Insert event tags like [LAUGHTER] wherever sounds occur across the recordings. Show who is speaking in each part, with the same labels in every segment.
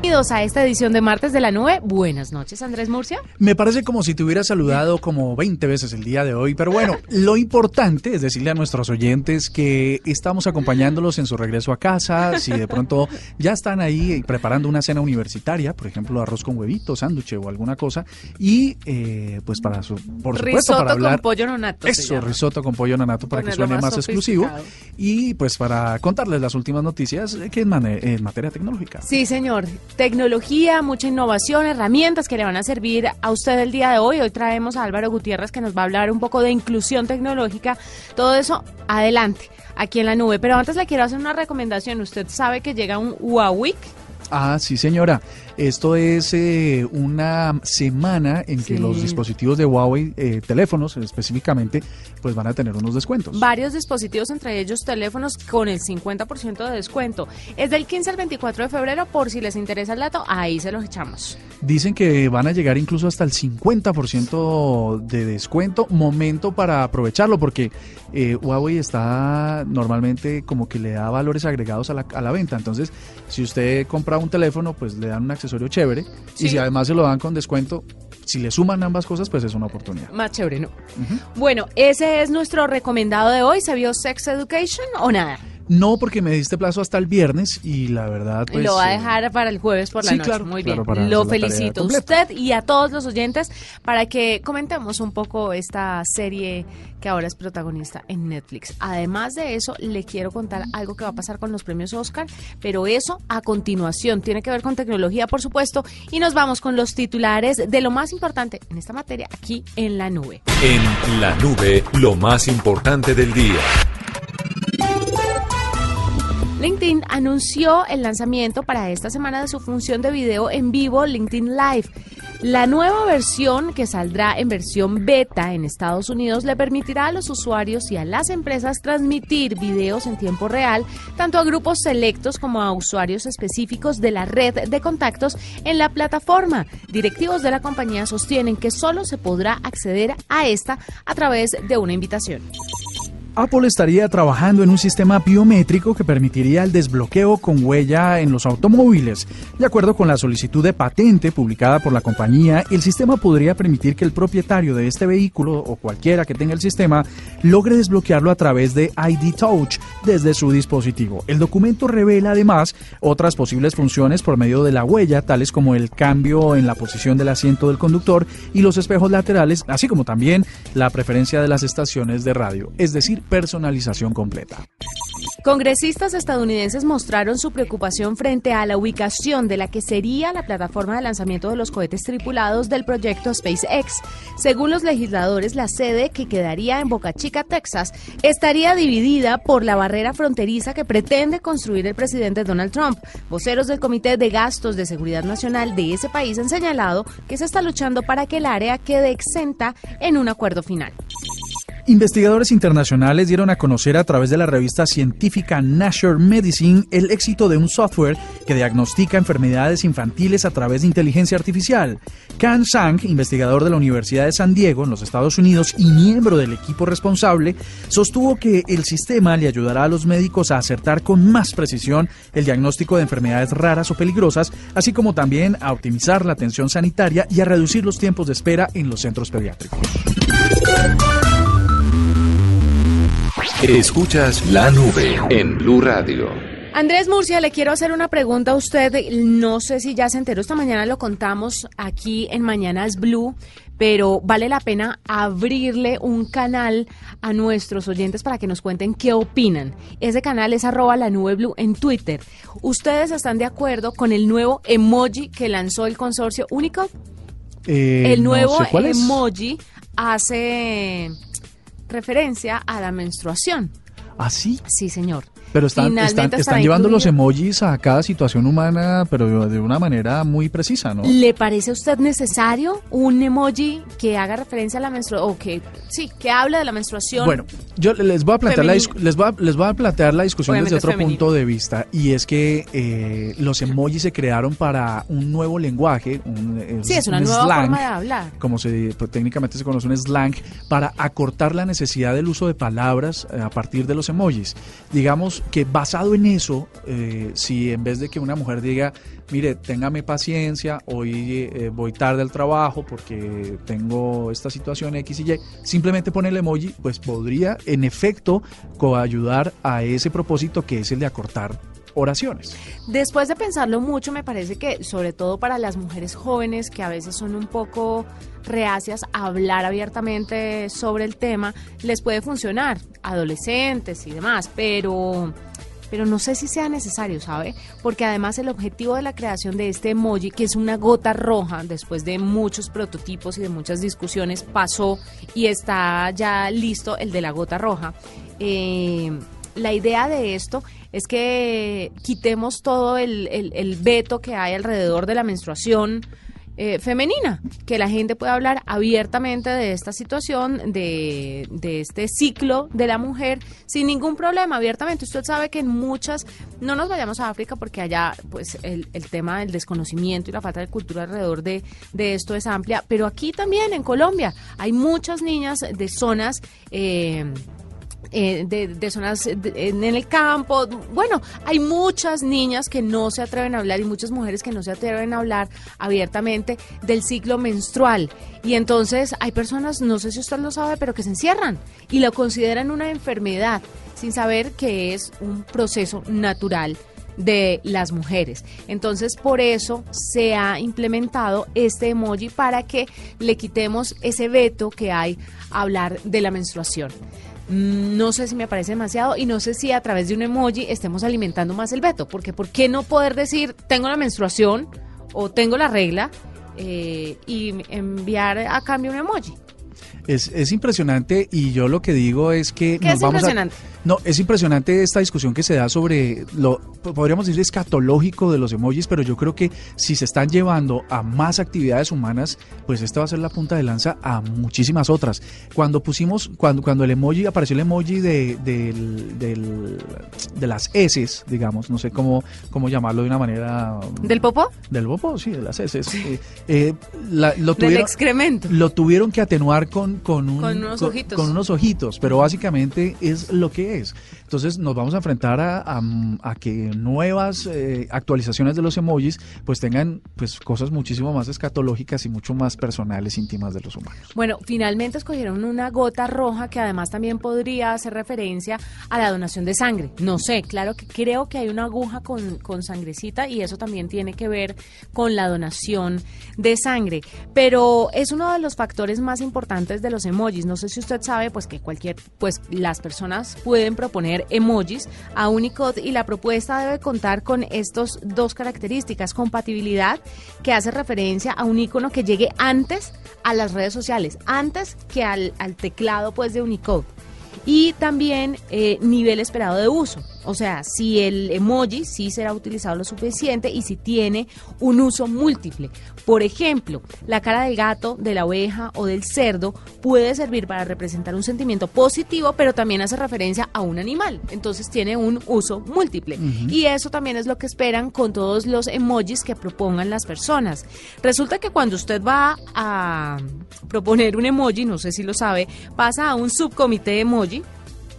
Speaker 1: Bienvenidos a esta edición de Martes de la Nube. Buenas noches, Andrés Murcia.
Speaker 2: Me parece como si te hubiera saludado como 20 veces el día de hoy, pero bueno, lo importante es decirle a nuestros oyentes que estamos acompañándolos en su regreso a casa, si de pronto ya están ahí preparando una cena universitaria, por ejemplo, arroz con huevitos, sándwich o alguna cosa, y eh, pues para su, por supuesto,
Speaker 1: risotto
Speaker 2: para hablar...
Speaker 1: con pollo nonato.
Speaker 2: Eso, risotto con pollo nonato para que suene
Speaker 1: más
Speaker 2: más exclusivo. Y pues para contarles las últimas noticias eh, que en, en materia tecnológica.
Speaker 1: Sí, señor. Tecnología, mucha innovación, herramientas que le van a servir a usted el día de hoy. Hoy traemos a Álvaro Gutiérrez que nos va a hablar un poco de inclusión tecnológica. Todo eso adelante, aquí en la nube. Pero antes le quiero hacer una recomendación. Usted sabe que llega un Huawei.
Speaker 2: Ah, sí, señora. Esto es eh, una semana en que los dispositivos de Huawei, eh, teléfonos específicamente, pues van a tener unos descuentos.
Speaker 1: Varios dispositivos, entre ellos teléfonos con el 50% de descuento. Es del 15 al 24 de febrero, por si les interesa el dato, ahí se los echamos.
Speaker 2: Dicen que van a llegar incluso hasta el 50% de descuento. Momento para aprovecharlo porque eh, Huawei está normalmente como que le da valores agregados a la, a la venta. Entonces, si usted compra un teléfono, pues le dan un accesorio chévere.
Speaker 1: Sí.
Speaker 2: Y si además se lo dan con descuento, si le suman ambas cosas, pues es una oportunidad.
Speaker 1: Más chévere, ¿no? Bueno, ese es nuestro recomendado de hoy. ¿Se vio Sex Education o nada?
Speaker 2: No, porque me diste plazo hasta el viernes y la verdad, pues...
Speaker 1: lo va a
Speaker 2: eh,
Speaker 1: dejar para el jueves por la
Speaker 2: sí,
Speaker 1: noche.
Speaker 2: claro,
Speaker 1: Muy
Speaker 2: claro,
Speaker 1: bien.
Speaker 2: para
Speaker 1: Lo felicito a usted y a todos los oyentes para que comentemos un poco esta serie que ahora es protagonista en Netflix. Además de eso, le quiero contar algo que va a pasar con los premios Oscar, pero eso a continuación tiene que ver con tecnología, por supuesto, y nos vamos con los titulares de lo más importante en esta materia aquí en la nube.
Speaker 3: En la nube, lo más importante del día.
Speaker 1: LinkedIn anunció el lanzamiento para esta semana de su función de video en vivo LinkedIn Live. La nueva versión que saldrá en versión beta en Estados Unidos le permitirá a los usuarios y a las empresas transmitir videos en tiempo real tanto a grupos selectos como a usuarios específicos de la red de contactos en la plataforma. Directivos de la compañía sostienen que solo se podrá acceder a esta a través de una invitación.
Speaker 2: Apple estaría trabajando en un sistema biométrico que permitiría el desbloqueo con huella en los automóviles. De acuerdo con la solicitud de patente publicada por la compañía, el sistema podría permitir que el propietario de este vehículo o cualquiera que tenga el sistema logre desbloquearlo a través de ID Touch desde su dispositivo. El documento revela además otras posibles funciones por medio de la huella, tales como el cambio en la posición del asiento del conductor y los espejos laterales, así como también la preferencia de las estaciones de radio, es decir, personalización completa.
Speaker 1: Congresistas estadounidenses mostraron su preocupación frente a la ubicación de la que sería la plataforma de lanzamiento de los cohetes tripulados del proyecto SpaceX. Según los legisladores, la sede, que quedaría en Boca Chica, Texas, estaría dividida por la barrera fronteriza que pretende construir el presidente Donald Trump. Voceros del Comité de Gastos de Seguridad Nacional de ese país han señalado que se está luchando para que el área quede exenta en un acuerdo final.
Speaker 2: Investigadores internacionales dieron a conocer a través de la revista científica Nature Medicine el éxito de un software que diagnostica enfermedades infantiles a través de inteligencia artificial. Kan Sang, investigador de la Universidad de San Diego en los Estados Unidos y miembro del equipo responsable, sostuvo que el sistema le ayudará a los médicos a acertar con más precisión el diagnóstico de enfermedades raras o peligrosas, así como también a optimizar la atención sanitaria y a reducir los tiempos de espera en los centros pediátricos.
Speaker 3: Escuchas la nube en Blue Radio.
Speaker 1: Andrés Murcia, le quiero hacer una pregunta a usted. No sé si ya se enteró, esta mañana lo contamos aquí en Mañanas Blue, pero vale la pena abrirle un canal a nuestros oyentes para que nos cuenten qué opinan. Ese canal es arroba la nube blue en Twitter. ¿Ustedes están de acuerdo con el nuevo emoji que lanzó el consorcio Unicode?
Speaker 2: Eh,
Speaker 1: el
Speaker 2: no
Speaker 1: nuevo
Speaker 2: sé cuál es.
Speaker 1: emoji hace referencia a la menstruación.
Speaker 2: ¿Ah, sí?
Speaker 1: Sí, señor.
Speaker 2: Pero están, están, están llevando los emojis a cada situación humana, pero de una manera muy precisa, ¿no?
Speaker 1: ¿Le parece a usted necesario un emoji que haga referencia a la menstruación o que sí, que hable de la menstruación?
Speaker 2: Bueno, yo les voy a plantear la les voy a, les voy a plantear la discusión desde otro punto de vista y es que eh, los emojis se crearon para un nuevo lenguaje, un,
Speaker 1: eh, sí, es una nueva forma de hablar.
Speaker 2: Como se pues, técnicamente se conoce un slang para acortar la necesidad del uso de palabras eh, a partir de los emojis. Digamos que basado en eso, si en vez de que una mujer diga mire, téngame paciencia, hoy eh, voy tarde al trabajo porque tengo esta situación X y Y, simplemente pone el emoji, pues podría en efecto coayudar a ese propósito que es el de acortar oraciones.
Speaker 1: Después de pensarlo mucho, me parece que sobre todo para las mujeres jóvenes que a veces son un poco reacias a hablar abiertamente sobre el tema, les puede funcionar, adolescentes y demás, pero pero no sé si sea necesario, ¿sabe? Porque además el objetivo de la creación de este emoji, que es una gota roja, después de muchos prototipos y de muchas discusiones, pasó y está ya listo el de la gota roja. Eh, la idea de esto es que quitemos todo el, el veto que hay alrededor de la menstruación, eh, femenina, que la gente pueda hablar abiertamente de esta situación, de, de este ciclo de la mujer, sin ningún problema, abiertamente. Usted sabe que en muchas, no nos vayamos a África porque allá pues el, el tema del desconocimiento y la falta de cultura alrededor de, de esto es amplia, pero aquí también en Colombia hay muchas niñas de zonas... Eh, eh, de, zonas en el campo. Bueno, hay muchas niñas que no se atreven a hablar y muchas mujeres que no se atreven a hablar abiertamente del ciclo menstrual. Y entonces hay personas, no sé si usted lo sabe, pero que se encierran y lo consideran una enfermedad sin saber que es un proceso natural de las mujeres. Entonces, por eso se ha implementado este emoji para que le quitemos ese veto que hay a hablar de la menstruación. No sé si me parece demasiado y no sé si a través de un emoji estemos alimentando más el veto, porque ¿por qué no poder decir tengo la menstruación o tengo la regla eh, y enviar a cambio un emoji?
Speaker 2: Es, es impresionante y yo lo que digo es que
Speaker 1: nos vamos impresionante?
Speaker 2: No, es impresionante esta discusión que se da sobre lo, podríamos decir, escatológico de los emojis, pero yo creo que si se están llevando a más actividades humanas, pues esta va a ser la punta de lanza a muchísimas otras. Cuando pusimos, cuando, cuando el emoji, apareció el emoji de, de las S, digamos, no sé cómo, cómo llamarlo de una manera...
Speaker 1: ¿Del popo?
Speaker 2: Del popo, sí, de las S. Eh, eh,
Speaker 1: lo Del excremento.
Speaker 2: Lo tuvieron que atenuar con, con,
Speaker 1: unos ojitos.
Speaker 2: Con unos ojitos, pero básicamente es lo que es. Entonces nos vamos a enfrentar a, que nuevas eh, actualizaciones de los emojis pues tengan pues cosas muchísimo más escatológicas y mucho más personales, íntimas de los humanos.
Speaker 1: Bueno, finalmente escogieron una gota roja que además también podría hacer referencia a la donación de sangre. No sé, claro que creo que hay una aguja con, con sangrecita y eso también tiene que ver con la donación de sangre. Pero es uno de los factores más importantes de los emojis. No sé si usted sabe pues que cualquier, pues las personas pueden proponer emojis a Unicode y la propuesta debe contar con estos dos características, compatibilidad que hace referencia a un icono que llegue antes a las redes sociales, antes que al, al teclado pues de Unicode y también eh, nivel esperado de uso. O sea, si el emoji sí será utilizado lo suficiente y si tiene un uso múltiple. Por ejemplo, la cara del gato, de la oveja o del cerdo puede servir para representar un sentimiento positivo, pero también hace referencia a un animal. Entonces tiene un uso múltiple. Y eso también es lo que esperan con todos los emojis que propongan las personas. Resulta que cuando usted va a proponer un emoji, no sé si lo sabe, pasa a un subcomité de emoji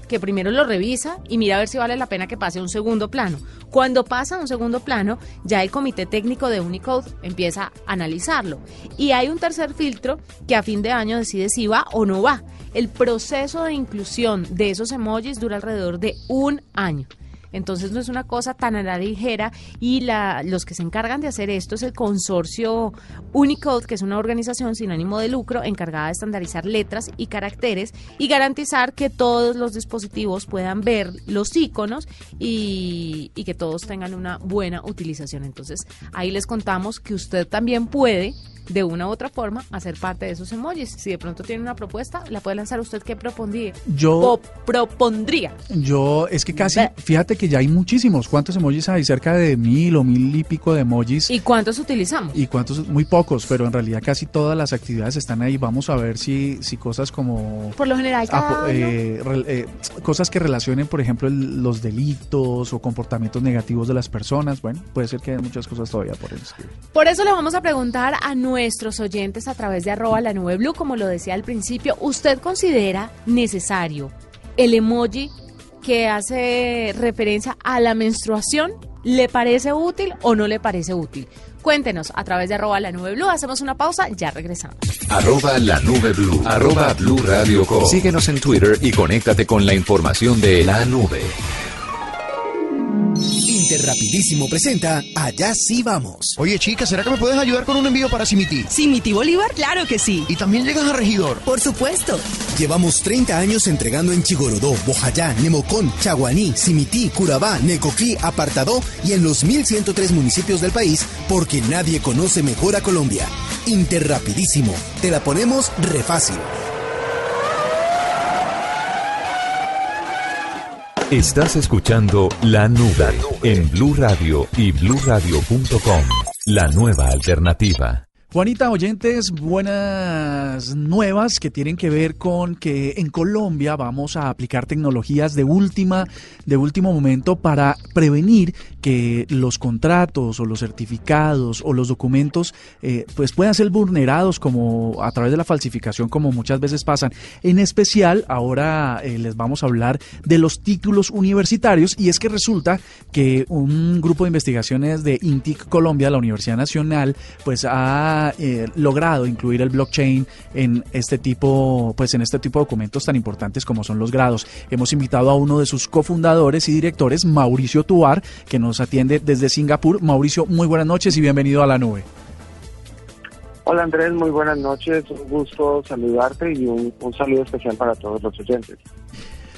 Speaker 1: que primero lo revisa y mira a ver si vale la pena que pase a un segundo plano. Cuando pasa a un segundo plano, ya el comité técnico de Unicode empieza a analizarlo. Y hay un tercer filtro que a fin de año decide si va o no va. El proceso de inclusión de esos emojis dura alrededor de un año. Entonces no es una cosa tan a la ligera y la, los que se encargan de hacer esto es el consorcio Unicode, que es una organización sin ánimo de lucro encargada de estandarizar letras y caracteres y garantizar que todos los dispositivos puedan ver los iconos y, y que todos tengan una buena utilización. Entonces ahí les contamos que usted también puede de una u otra forma hacer parte de esos emojis. Si de pronto tiene una propuesta, la puede lanzar usted. ¿Qué propondría?
Speaker 2: Yo
Speaker 1: propondría.
Speaker 2: Yo es que casi, fíjate que ya hay muchísimos. ¿Cuántos emojis hay? Cerca de mil o mil y pico de emojis.
Speaker 1: ¿Y cuántos utilizamos?
Speaker 2: Y cuántos, muy pocos, pero en realidad casi todas las actividades están ahí. Vamos a ver si, si cosas como...
Speaker 1: Por lo general,
Speaker 2: eh, eh, cosas que relacionen, por ejemplo, los delitos o comportamientos negativos de las personas. Bueno, puede ser que hay muchas cosas todavía por eso.
Speaker 1: Por eso le vamos a preguntar a nuestros oyentes a través de arroba la nube blue, como lo decía al principio, ¿usted considera necesario el emoji que hace referencia a la menstruación, ¿le parece útil o no le parece útil? Cuéntenos a través de arroba la nube blue. Hacemos una pausa, ya regresamos.
Speaker 3: Arroba la. Arroba blue Síguenos en Twitter y conéctate con la información de la nube.
Speaker 4: Rapidísimo presenta Allá sí vamos.
Speaker 5: Oye, chica, ¿será que me puedes ayudar con un envío para Simiti?
Speaker 6: ¿Simiti Bolívar? Claro que sí.
Speaker 5: ¿Y también llegas a Regidor?
Speaker 6: Por supuesto.
Speaker 4: Llevamos 30 años entregando en Chigorodó, Bojayá, Nemocón, Chaguaní, Simití, Curabá, Necoquí, Apartadó y en los 1103 municipios del país porque nadie conoce mejor a Colombia. Interrapidísimo. Te la ponemos re fácil.
Speaker 3: Estás escuchando La Nube en Blue Radio y bluradio.com. La nueva alternativa.
Speaker 2: Juanita, oyentes, buenas nuevas que tienen que ver con que en Colombia vamos a aplicar tecnologías de última, de último momento para prevenir que los contratos o los certificados o los documentos eh, pues puedan ser vulnerados como a través de la falsificación como muchas veces pasan. En especial, ahora eh, les vamos a hablar de los títulos universitarios y es que resulta que un grupo de investigaciones de INTIC Colombia, la Universidad Nacional, pues ha eh, logrado incluir el blockchain en este tipo, pues en este tipo de documentos tan importantes como son los grados. Hemos invitado a uno de sus cofundadores y directores, Mauricio Tuar, que nos atiende desde Singapur. Mauricio, muy buenas noches y bienvenido a la nube.
Speaker 7: Hola Andrés, muy buenas noches, un gusto saludarte y un, un saludo especial para todos los oyentes.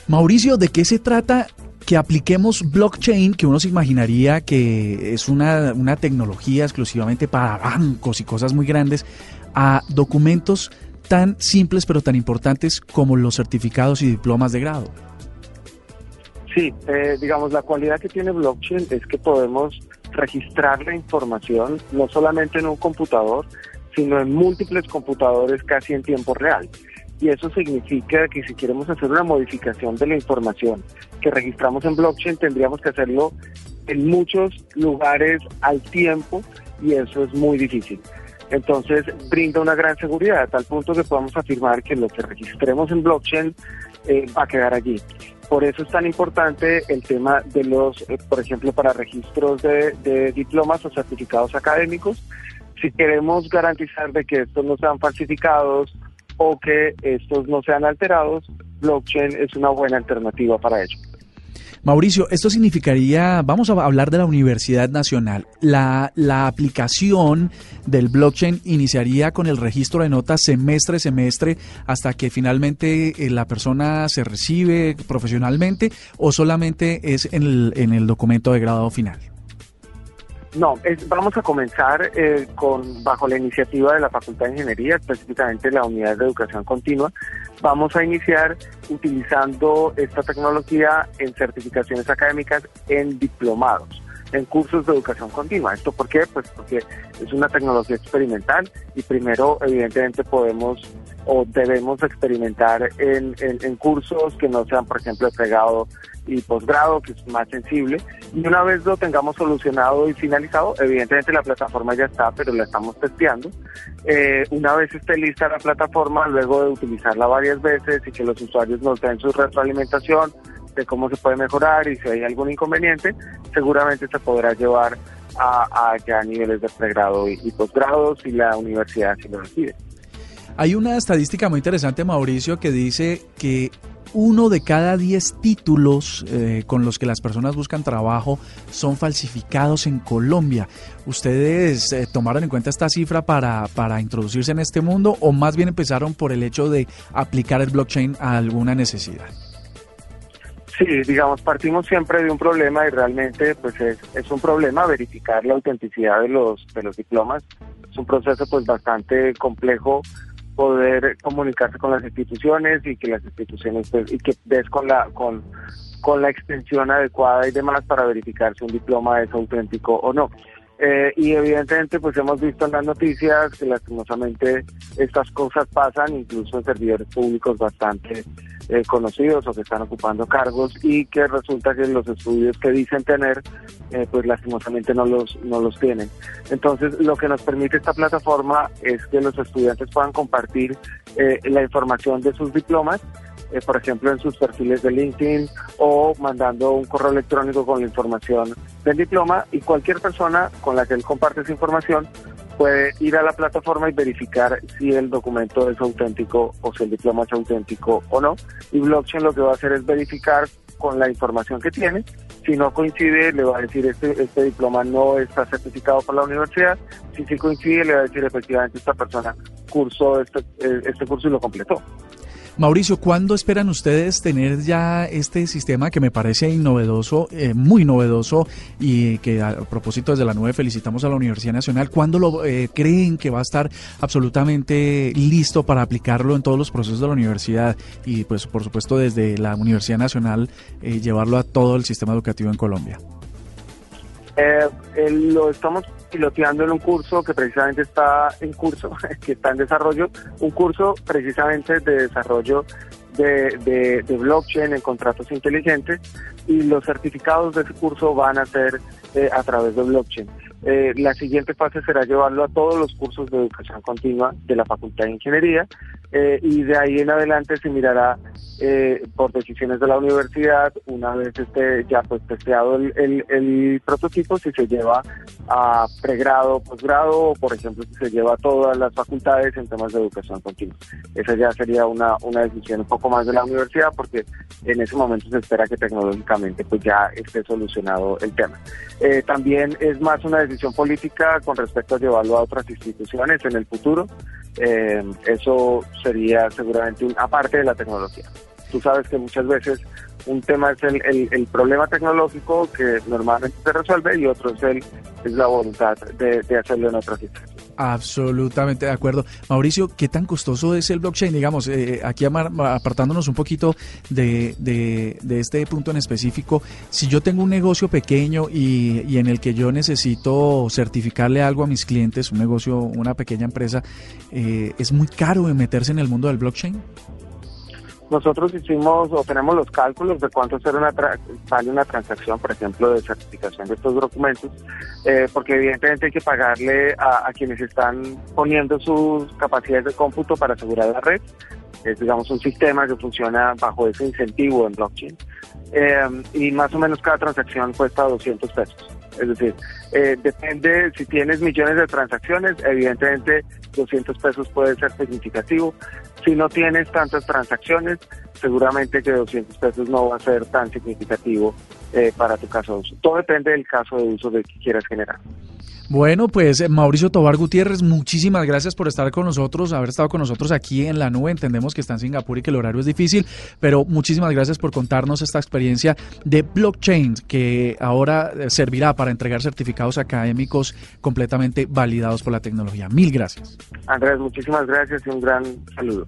Speaker 2: Mauricio, ¿de qué se trata que apliquemos blockchain, que uno se imaginaría que es una, una tecnología exclusivamente para bancos y cosas muy grandes, a documentos tan simples pero tan importantes como los certificados y diplomas de grado.
Speaker 7: Sí, eh, digamos, la cualidad que tiene blockchain es que podemos registrar la información no solamente en un computador, sino en múltiples computadores casi en tiempo real y eso significa que si queremos hacer una modificación de la información que registramos en blockchain tendríamos que hacerlo en muchos lugares al tiempo y eso es muy difícil. Entonces brinda una gran seguridad a tal punto que podamos afirmar que lo que registremos en blockchain eh, va a quedar allí. Por eso es tan importante el tema de los, eh, por ejemplo, para registros de, de diplomas o certificados académicos. Si queremos garantizar de que estos no sean falsificados o que estos no sean alterados, blockchain es una buena alternativa para ello.
Speaker 2: Mauricio, esto significaría, vamos a hablar de la Universidad Nacional, la, la aplicación del blockchain iniciaría con el registro de notas semestre semestre hasta que finalmente eh, la persona se recibe profesionalmente o solamente es en el, en el documento de grado final.
Speaker 7: No, vamos a comenzar eh, con bajo la iniciativa de la Facultad de Ingeniería, específicamente la Unidad de Educación Continua. Vamos a iniciar utilizando esta tecnología en certificaciones académicas en diplomados en cursos de educación continua. ¿Esto por qué? Pues porque es una tecnología experimental y primero evidentemente podemos o debemos experimentar en, en, cursos que no sean, por ejemplo, de pregado y posgrado, que es más sensible. Y una vez lo tengamos solucionado y finalizado, evidentemente la plataforma ya está, pero la estamos testeando. Eh, una vez esté lista la plataforma, luego de utilizarla varias veces y que los usuarios nos den su retroalimentación, de cómo se puede mejorar y si hay algún inconveniente, seguramente se podrá llevar a, ya niveles de pregrado y, posgrado si la universidad si lo decide.
Speaker 2: Hay una estadística muy interesante, Mauricio, que dice que uno de cada diez títulos eh, con los que las personas buscan trabajo son falsificados en Colombia. ¿Ustedes eh, tomaron en cuenta esta cifra para, para introducirse en este mundo o más bien empezaron por el hecho de aplicar el blockchain a alguna necesidad?
Speaker 7: Sí, digamos, partimos siempre de un problema y realmente pues es, es un problema verificar la autenticidad de los, de los diplomas. Es un proceso pues bastante complejo poder comunicarse con las instituciones y que las instituciones pues, y que des con la con con la extensión adecuada y demás para verificar si un diploma es auténtico o no. Eh, y evidentemente pues hemos visto en las noticias que lastimosamente estas cosas pasan incluso en servidores públicos bastante eh, conocidos o que están ocupando cargos y que resulta que los estudios que dicen tener eh, pues lastimosamente no los no los tienen. Entonces lo que nos permite esta plataforma es que los estudiantes puedan compartir la información de sus diplomas eh, por ejemplo, en sus perfiles de LinkedIn o mandando un correo electrónico con la información del diploma y cualquier persona con la que él comparte esa información puede ir a la plataforma y verificar si el documento es auténtico o si el diploma es auténtico o no. Y blockchain lo que va a hacer es verificar con la información que tiene. Si no coincide, le va a decir este, este diploma no está certificado por la universidad. Si sí coincide, le va a decir efectivamente esta persona cursó este, eh, este curso y lo completó.
Speaker 2: Mauricio, ¿cuándo esperan ustedes tener ya este sistema que me parece innovedoso, eh, muy novedoso y que a propósito desde la nube felicitamos a la Universidad Nacional? ¿Cuándo lo eh, creen que va a estar absolutamente listo para aplicarlo en todos los procesos de la universidad y pues por supuesto desde la Universidad Nacional eh, llevarlo a todo el sistema educativo en Colombia?
Speaker 7: Lo estamos piloteando en un curso que precisamente está en curso, [LAUGHS] que está en desarrollo, un curso precisamente de desarrollo de, blockchain en contratos inteligentes y los certificados de ese curso van a ser eh, a través de blockchain. Eh, la siguiente fase será llevarlo a todos los cursos de educación continua de la Facultad de Ingeniería eh, y de ahí en adelante se mirará eh, por decisiones de la universidad, una vez esté ya pues testeado el, el, prototipo, si se lleva a pregrado, posgrado, o por ejemplo si se lleva a todas las facultades en temas de educación continua. Esa ya sería una, una decisión un poco más de la universidad porque en ese momento se espera que tecnológicamente pues ya esté solucionado el tema. Eh, también es más una decisión política con respecto a llevarlo a otras instituciones en el futuro. Eh, eso sería seguramente una parte de la tecnología tú sabes que muchas veces un tema es el, el, problema tecnológico que normalmente se resuelve y otro es, el, es la voluntad de, de hacerlo en otras situaciones.
Speaker 2: Absolutamente de acuerdo. Mauricio, ¿qué tan costoso es el blockchain? Digamos, eh, aquí apartándonos un poquito de, de, de, este punto en específico, si yo tengo un negocio pequeño y, y, en el que yo necesito certificarle algo a mis clientes, un negocio, una pequeña empresa, eh, ¿es muy caro meterse en el mundo del blockchain?
Speaker 7: Nosotros hicimos o tenemos los cálculos de cuánto ser una vale una transacción, por ejemplo, de certificación de estos documentos, eh, porque evidentemente hay que pagarle a, quienes están poniendo sus capacidades de cómputo para asegurar la red. Es, digamos, un sistema que funciona bajo ese incentivo en blockchain. Eh, y más o menos cada transacción cuesta 200 pesos. Es decir, eh, depende, si tienes millones de transacciones, evidentemente 200 pesos puede ser significativo. Si no tienes tantas transacciones, seguramente que 200 pesos no va a ser tan significativo eh, para tu caso de uso. Todo depende del caso de uso de que quieras generar.
Speaker 2: Bueno, pues eh, Mauricio Tobar Gutiérrez, muchísimas gracias por estar con nosotros, haber estado con nosotros aquí en la nube. Entendemos que está en Singapur y que el horario es difícil, pero muchísimas gracias por contarnos esta experiencia de blockchain que ahora eh, servirá para entregar certificados académicos completamente validados por la tecnología. Mil gracias.
Speaker 7: Andrés, muchísimas gracias y un gran saludo.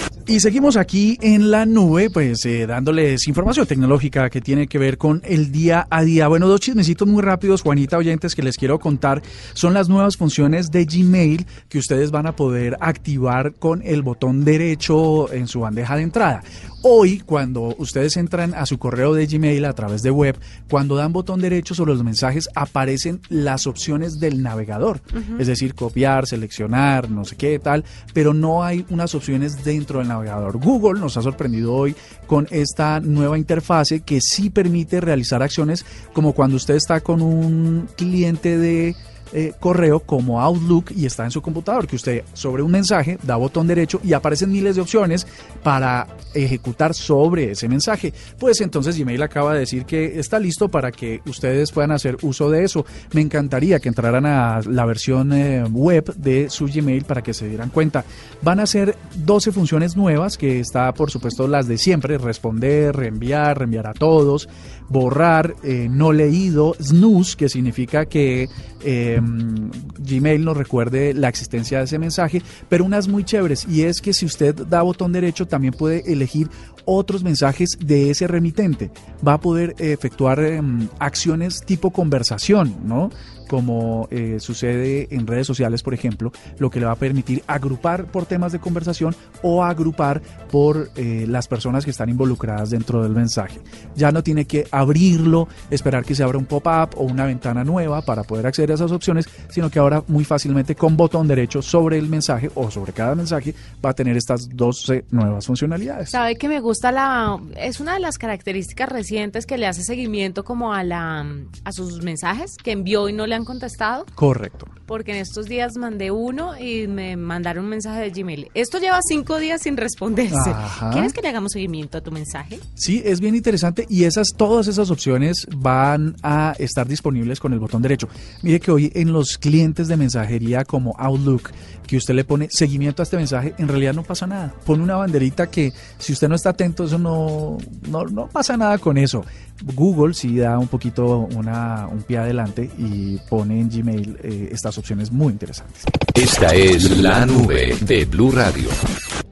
Speaker 2: Y seguimos aquí en la nube, pues eh, dándoles información tecnológica que tiene que ver con el día a día. Bueno, dos chismecitos muy rápidos, Juanita Oyentes, que les quiero contar son las nuevas funciones de Gmail que ustedes van a poder activar con el botón derecho en su bandeja de entrada. Hoy, cuando ustedes entran a su correo de Gmail a través de web, cuando dan botón derecho sobre los mensajes, aparecen las opciones del navegador. Es decir, copiar, seleccionar, no sé qué tal, pero no hay unas opciones dentro del navegador. Google nos ha sorprendido hoy con esta nueva interfase que sí permite realizar acciones como cuando usted está con un cliente de eh, correo como Outlook y está en su computador, que usted sobre un mensaje da botón derecho y aparecen miles de opciones para ejecutar sobre ese mensaje. Pues entonces Gmail acaba de decir que está listo para que ustedes puedan hacer uso de eso. Me encantaría que entraran a la versión eh, web de su Gmail para que se dieran cuenta. Van a ser 12 funciones nuevas, que está por supuesto las de siempre, responder, reenviar, reenviar a todos, borrar, eh, no leído, snooze, que significa que Gmail nos recuerde la existencia de ese mensaje, pero unas muy chéveres y es que si usted da botón derecho también puede elegir otros mensajes de ese remitente. Va a poder efectuar em, acciones tipo conversación, ¿no? Como eh, sucede en redes sociales, por ejemplo, lo que le va a permitir agrupar por temas de conversación o agrupar por eh, las personas que están involucradas dentro del mensaje. Ya no tiene que abrirlo, esperar que se abra un pop-up o una ventana nueva para poder acceder a esas opciones, sino que ahora muy fácilmente con botón derecho sobre el mensaje o sobre cada mensaje va a tener estas 12 nuevas funcionalidades.
Speaker 1: Sabe que me gusta la es una de las características recientes que le hace seguimiento como a la a sus mensajes que envió y no le han contestado?
Speaker 2: Correcto.
Speaker 1: Porque en estos días mandé uno y me mandaron un mensaje de Gmail. Esto lleva cinco días sin responderse. ¿Quieres que le hagamos seguimiento a tu mensaje?
Speaker 2: Sí, es bien interesante y esas, todas esas opciones van a estar disponibles con el botón derecho. Mire que hoy en los clientes de mensajería como Outlook, que usted le pone seguimiento a este mensaje, en realidad no pasa nada. Pone una banderita que si usted no está atento, eso no, no, no pasa nada con eso. Google sí da un poquito una, un pie adelante y pone en Gmail eh, estas opciones muy interesantes.
Speaker 3: Esta es la nube de Blue Radio.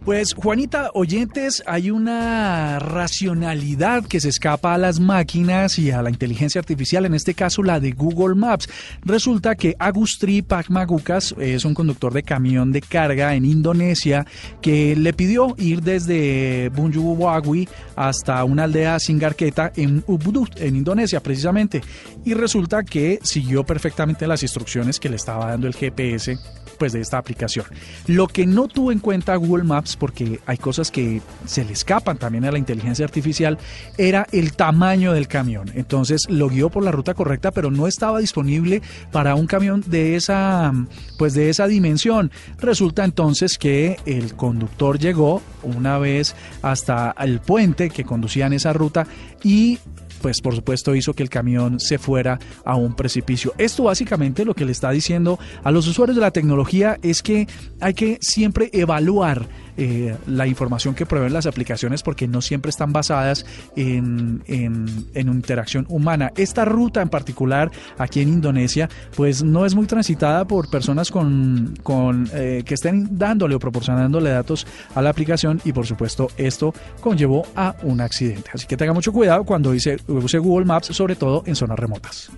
Speaker 2: Pues Juanita, oyentes, hay una racionalidad que se escapa a las máquinas y a la inteligencia artificial, en este caso la de Google Maps. Resulta que Agustri Pakmagukas es un conductor de camión de carga en Indonesia que le pidió ir desde Bunjuwawi hasta una aldea Singarketa en Ubudut, en Indonesia precisamente. Y resulta que siguió perfectamente las instrucciones que le estaba dando el GPS pues de esta aplicación. Lo que no tuvo en cuenta Google Maps porque hay cosas que se le escapan también a la inteligencia artificial, era el tamaño del camión. Entonces lo guió por la ruta correcta, pero no estaba disponible para un camión de esa, pues de esa dimensión. Resulta entonces que el conductor llegó una vez hasta el puente que conducía en esa ruta y pues por supuesto hizo que el camión se fuera a un precipicio. Esto básicamente lo que le está diciendo a los usuarios de la tecnología es que hay que siempre evaluar eh, la información que proveen las aplicaciones porque no siempre están basadas en, en, interacción humana. Esta ruta en particular aquí en Indonesia pues no es muy transitada por personas con, con eh, que estén dándole o proporcionándole datos a la aplicación y por supuesto esto conllevó a un accidente. Así que tenga mucho cuidado cuando use Google Maps, sobre todo en zonas remotas.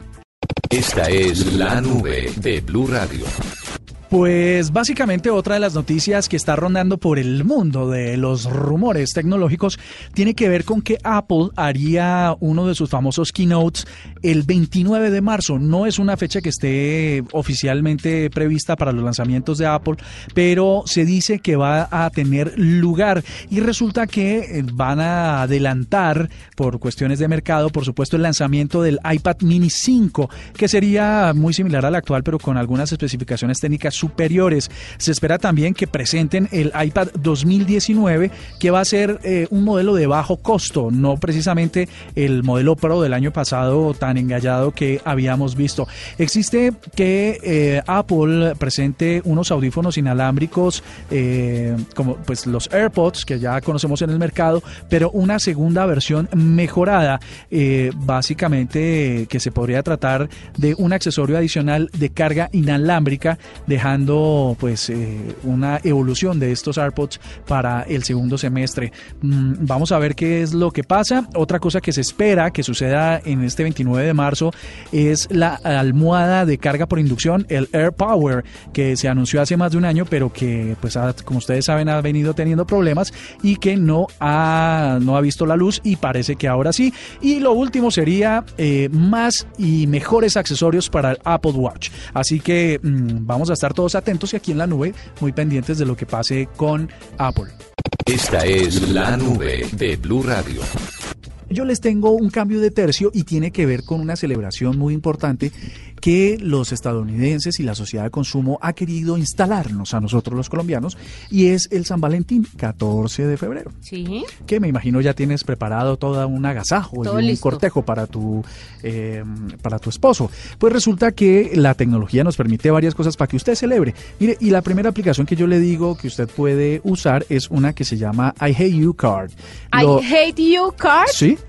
Speaker 3: Esta es la nube de Blue Radio.
Speaker 2: Pues básicamente otra de las noticias que está rondando por el mundo de los rumores tecnológicos tiene que ver con que Apple haría uno de sus famosos keynotes el 29 de marzo. No es una fecha que esté oficialmente prevista para los lanzamientos de Apple, pero se dice que va a tener lugar y resulta que eh, van a adelantar por cuestiones de mercado, por supuesto, el lanzamiento del iPad mini 5, que sería muy similar al actual, pero con algunas especificaciones técnicas superiores. Se espera también que presenten el iPad 2019, que va a ser eh, un modelo de bajo costo, no precisamente el modelo Pro del año pasado tan engallado que habíamos visto. Existe que eh, Apple presente unos audífonos inalámbricos eh, como pues los AirPods que ya conocemos en el mercado, pero una segunda versión mejorada, básicamente que se podría tratar de un accesorio adicional de carga inalámbrica, dejando pues eh, una evolución de estos AirPods para el segundo semestre. Mm, vamos a ver qué es lo que pasa. Otra cosa que se espera que suceda en este 29 de marzo es la almohada de carga por inducción, el Air Power, que se anunció hace más de un año, pero que pues como ustedes saben ha venido teniendo problemas y que no ha, no ha visto la luz y parece que ahora sí. Y lo último sería eh, más y mejores accesorios para el Apple Watch. Así que mm, vamos a estar todos atentos y aquí en la nube muy pendientes de lo que pase con Apple.
Speaker 3: Esta es la nube de Blue Radio.
Speaker 2: Yo les tengo un cambio de tercio y tiene que ver con una celebración muy importante que los estadounidenses y la sociedad de consumo ha querido instalarnos a nosotros los colombianos y es el San Valentín, 14 de febrero.
Speaker 1: Sí.
Speaker 2: Que me imagino ya tienes preparado toda un agasajo y un cortejo para tu, eh, para tu esposo. Pues resulta que la tecnología nos permite varias cosas para que usted celebre. Mire, y la primera aplicación que yo le digo que usted puede usar es una que se llama I Hate You Card.
Speaker 1: I Hate You Card.
Speaker 2: Sí. [LAUGHS]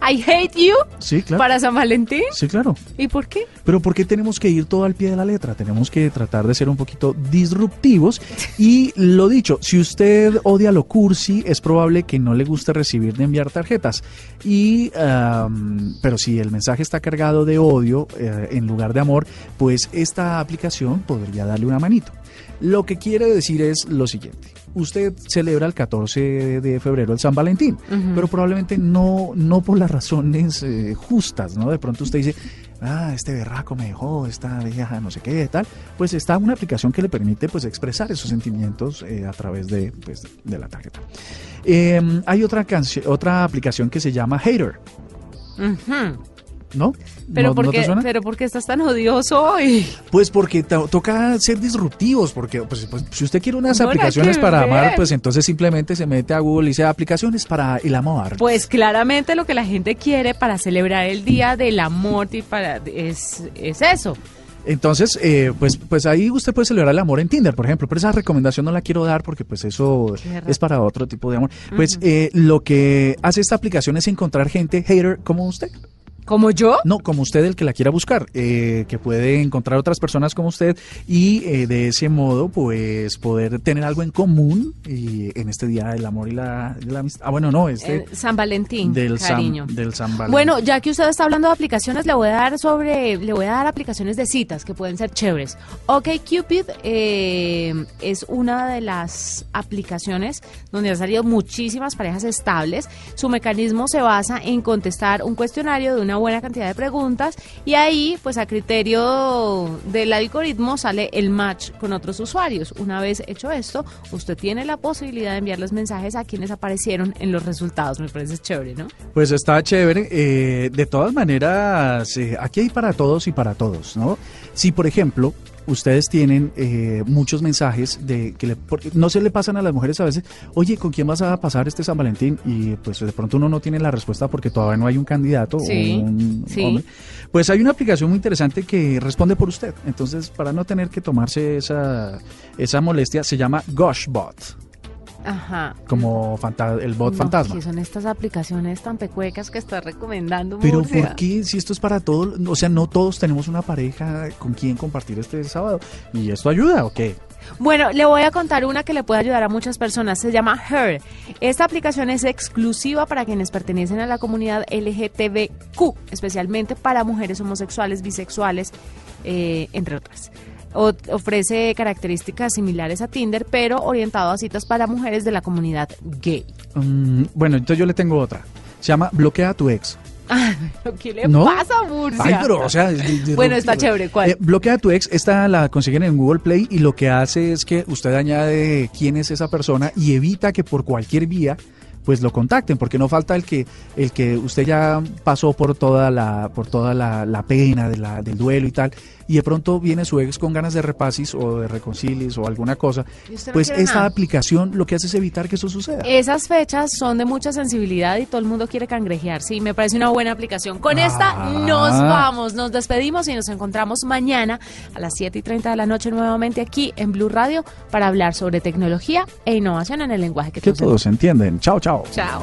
Speaker 1: I hate you
Speaker 2: Sí, claro.
Speaker 1: para San Valentín.
Speaker 2: Sí, claro.
Speaker 1: ¿Y por qué?
Speaker 2: Pero ¿por qué tenemos que ir todo al pie de la letra? Tenemos que tratar de ser un poquito disruptivos. Y lo dicho, si usted odia lo cursi, es probable que no le guste recibir ni enviar tarjetas. Y, am, pero si el mensaje está cargado de odio eh, en lugar de amor, pues esta aplicación podría darle una manito. Lo que quiere decir es lo siguiente. Usted celebra el 14 de febrero el San Valentín, pero probablemente no, no por las razones eh, justas, ¿no? De pronto usted dice, ah, este berraco me dejó, esta vieja no sé qué, tal. Pues está una aplicación que le permite pues expresar esos sentimientos eh, a través de, pues, de la tarjeta. Eh, hay otra, canción, otra aplicación que se llama Hater. ¿No?
Speaker 1: Pero,
Speaker 2: ¿No,
Speaker 1: ¿por
Speaker 2: no te
Speaker 1: qué,
Speaker 2: suena?
Speaker 1: pero ¿por qué estás tan odioso hoy?
Speaker 2: Pues porque to- toca ser disruptivos, porque pues, pues, si usted quiere unas
Speaker 1: No,
Speaker 2: aplicaciones para
Speaker 1: ver.
Speaker 2: amar, pues entonces simplemente se mete a Google y dice aplicaciones para el amor.
Speaker 1: Pues claramente lo que la gente quiere para celebrar el Día del Amor y para, es, es eso.
Speaker 2: Entonces, eh, pues, pues ahí usted puede celebrar el amor en Tinder, por ejemplo, pero esa recomendación no la quiero dar porque pues eso es para otro tipo de amor. Pues eh, lo que hace esta aplicación es encontrar gente hater como usted.
Speaker 1: ¿Como yo?
Speaker 2: No, como usted el que la quiera buscar, eh, que puede encontrar otras personas como usted y eh, de ese modo pues poder tener algo en común y en este día del amor y la, amistad. Ah, bueno, no, este
Speaker 1: San Valentín,
Speaker 2: del
Speaker 1: cariño.
Speaker 2: San, del San Valentín.
Speaker 1: Bueno, ya que usted está hablando de aplicaciones, le voy a dar sobre, le voy a dar aplicaciones de citas que pueden ser chéveres. OkCupid eh, es una de las aplicaciones donde han salido muchísimas parejas estables. Su mecanismo se basa en contestar un cuestionario de una buena cantidad de preguntas y ahí, pues a criterio del algoritmo, sale el match con otros usuarios. Una vez hecho esto, usted tiene la posibilidad de enviarles mensajes a quienes aparecieron en los resultados. Me parece chévere, ¿no?
Speaker 2: Pues está chévere. eh, de todas maneras, eh, aquí hay para todos y para todos, ¿no? Si, por ejemplo, ustedes tienen eh, muchos mensajes de que le- porque no se le pasan a las mujeres a veces, oye, ¿con quién vas a pasar este San Valentín? Y pues de pronto uno no tiene la respuesta porque todavía no hay un candidato
Speaker 1: Sí,
Speaker 2: o un
Speaker 1: sí.
Speaker 2: hombre. Pues hay una aplicación muy interesante que responde por usted. Entonces, para no tener que tomarse esa, esa molestia, se llama Goshbot,
Speaker 1: Ajá.
Speaker 2: como el bot
Speaker 1: No,
Speaker 2: fantasma.
Speaker 1: ¿qué son estas aplicaciones tan pecuecas que está recomendando
Speaker 2: Pero
Speaker 1: Murcia?
Speaker 2: ¿por qué si esto es para todos? O sea, no todos tenemos una pareja con quien compartir este sábado. ¿Y esto ayuda o qué?
Speaker 1: Bueno, le voy a contar una que le puede ayudar a muchas personas. Se llama Her. Esta aplicación es exclusiva para quienes pertenecen a la comunidad LGTBQ, especialmente para mujeres homosexuales, bisexuales, eh, entre otras. Ofrece características similares a Tinder, pero orientado a citas para mujeres de la comunidad gay.
Speaker 2: Mm, bueno, entonces yo le tengo otra. Se llama Bloquea a tu ex. [LAUGHS]
Speaker 1: ¿Pero ¿Qué le
Speaker 2: ¿No?
Speaker 1: pasa, Murcia?
Speaker 2: Ay, pero, o sea... es di- di-
Speaker 1: Bueno, está chévere, ¿cuál?
Speaker 2: Eh, bloquea a tu ex. Esta la consiguen en Google Play y lo que hace es que usted añade quién es esa persona y evita que por cualquier vía pues lo contacten, porque no falta el que el que usted ya pasó por toda la por toda la, la pena de la, del duelo y tal, y de pronto viene su ex con ganas de repasis o de reconcilis o alguna cosa,
Speaker 1: no
Speaker 2: pues
Speaker 1: quiere
Speaker 2: esta
Speaker 1: nada.
Speaker 2: aplicación lo que hace es evitar que eso suceda.
Speaker 1: Esas fechas son de mucha sensibilidad y todo el mundo quiere cangrejear. Sí, me parece una buena aplicación. Con esta
Speaker 2: Ah.
Speaker 1: nos vamos, nos despedimos y nos encontramos mañana a las 7 y 30 de la noche nuevamente aquí en Blue Radio para hablar sobre tecnología e innovación en el lenguaje que,
Speaker 2: que
Speaker 1: todos
Speaker 2: todos entienden. Chao, chao.
Speaker 1: Chao.